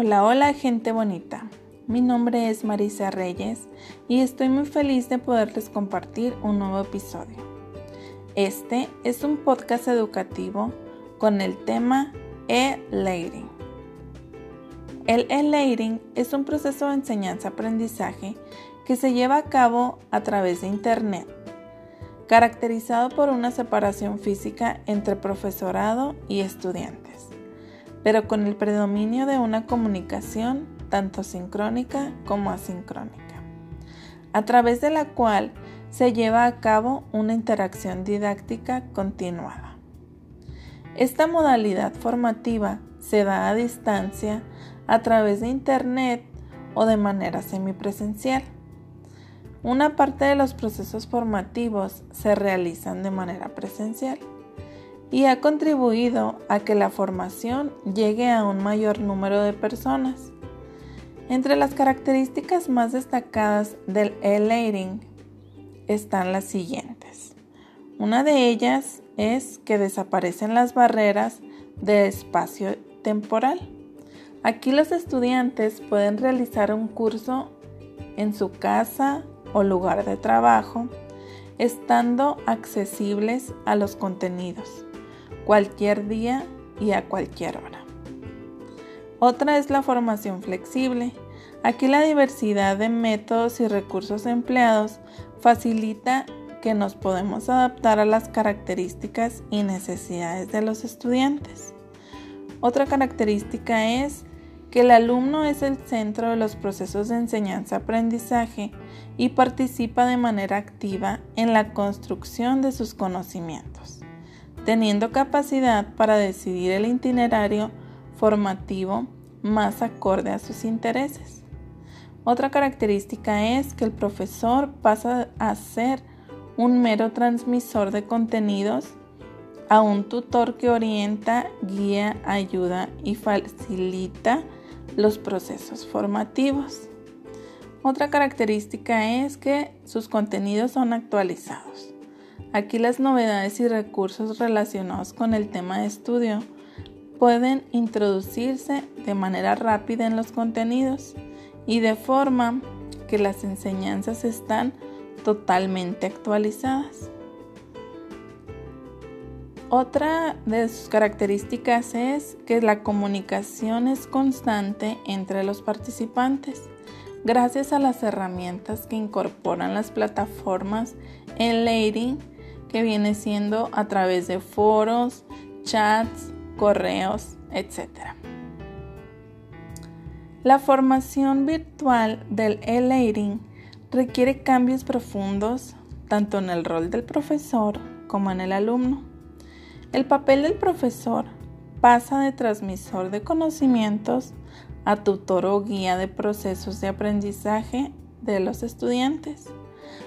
Hola, hola gente bonita. Mi nombre es Marisa Reyes y estoy muy feliz de poderles compartir un nuevo episodio. Este es un podcast educativo con el tema e-learning. El e-learning es un proceso de enseñanza-aprendizaje que se lleva a cabo a través de Internet, caracterizado por una separación física entre profesorado y estudiantes pero con el predominio de una comunicación tanto sincrónica como asincrónica, a través de la cual se lleva a cabo una interacción didáctica continuada. Esta modalidad formativa se da a distancia a través de Internet o de manera semipresencial. Una parte de los procesos formativos se realizan de manera presencial y ha contribuido a que la formación llegue a un mayor número de personas. Entre las características más destacadas del e-learning están las siguientes. Una de ellas es que desaparecen las barreras de espacio temporal. Aquí los estudiantes pueden realizar un curso en su casa o lugar de trabajo, estando accesibles a los contenidos cualquier día y a cualquier hora. Otra es la formación flexible. Aquí la diversidad de métodos y recursos empleados facilita que nos podemos adaptar a las características y necesidades de los estudiantes. Otra característica es que el alumno es el centro de los procesos de enseñanza-aprendizaje y participa de manera activa en la construcción de sus conocimientos teniendo capacidad para decidir el itinerario formativo más acorde a sus intereses. Otra característica es que el profesor pasa a ser un mero transmisor de contenidos a un tutor que orienta, guía, ayuda y facilita los procesos formativos. Otra característica es que sus contenidos son actualizados. Aquí las novedades y recursos relacionados con el tema de estudio pueden introducirse de manera rápida en los contenidos y de forma que las enseñanzas están totalmente actualizadas. Otra de sus características es que la comunicación es constante entre los participantes gracias a las herramientas que incorporan las plataformas en Leading que viene siendo a través de foros, chats, correos, etc. La formación virtual del e-learning requiere cambios profundos tanto en el rol del profesor como en el alumno. El papel del profesor pasa de transmisor de conocimientos a tutor o guía de procesos de aprendizaje de los estudiantes.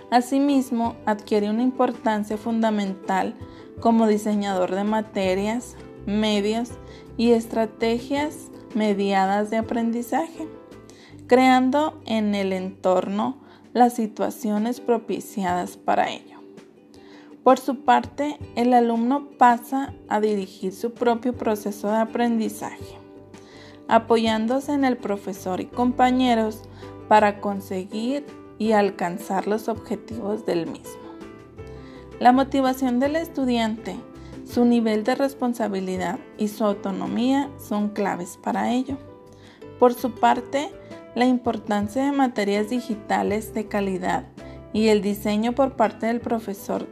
Asimismo, adquiere una importancia fundamental como diseñador de materias, medios y estrategias mediadas de aprendizaje, creando en el entorno las situaciones propiciadas para ello. Por su parte, el alumno pasa a dirigir su propio proceso de aprendizaje, apoyándose en el profesor y compañeros para conseguir y alcanzar los objetivos del mismo. La motivación del estudiante, su nivel de responsabilidad y su autonomía son claves para ello. Por su parte, la importancia de materias digitales de calidad y el diseño por parte del profesor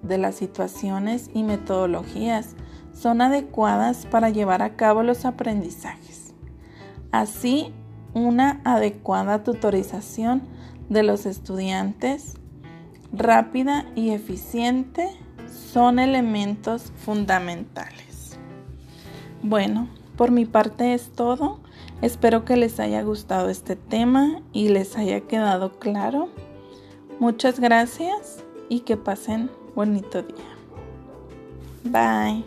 de las situaciones y metodologías son adecuadas para llevar a cabo los aprendizajes. Así, una adecuada tutorización de los estudiantes, rápida y eficiente, son elementos fundamentales. Bueno, por mi parte es todo. Espero que les haya gustado este tema y les haya quedado claro. Muchas gracias y que pasen bonito día. Bye.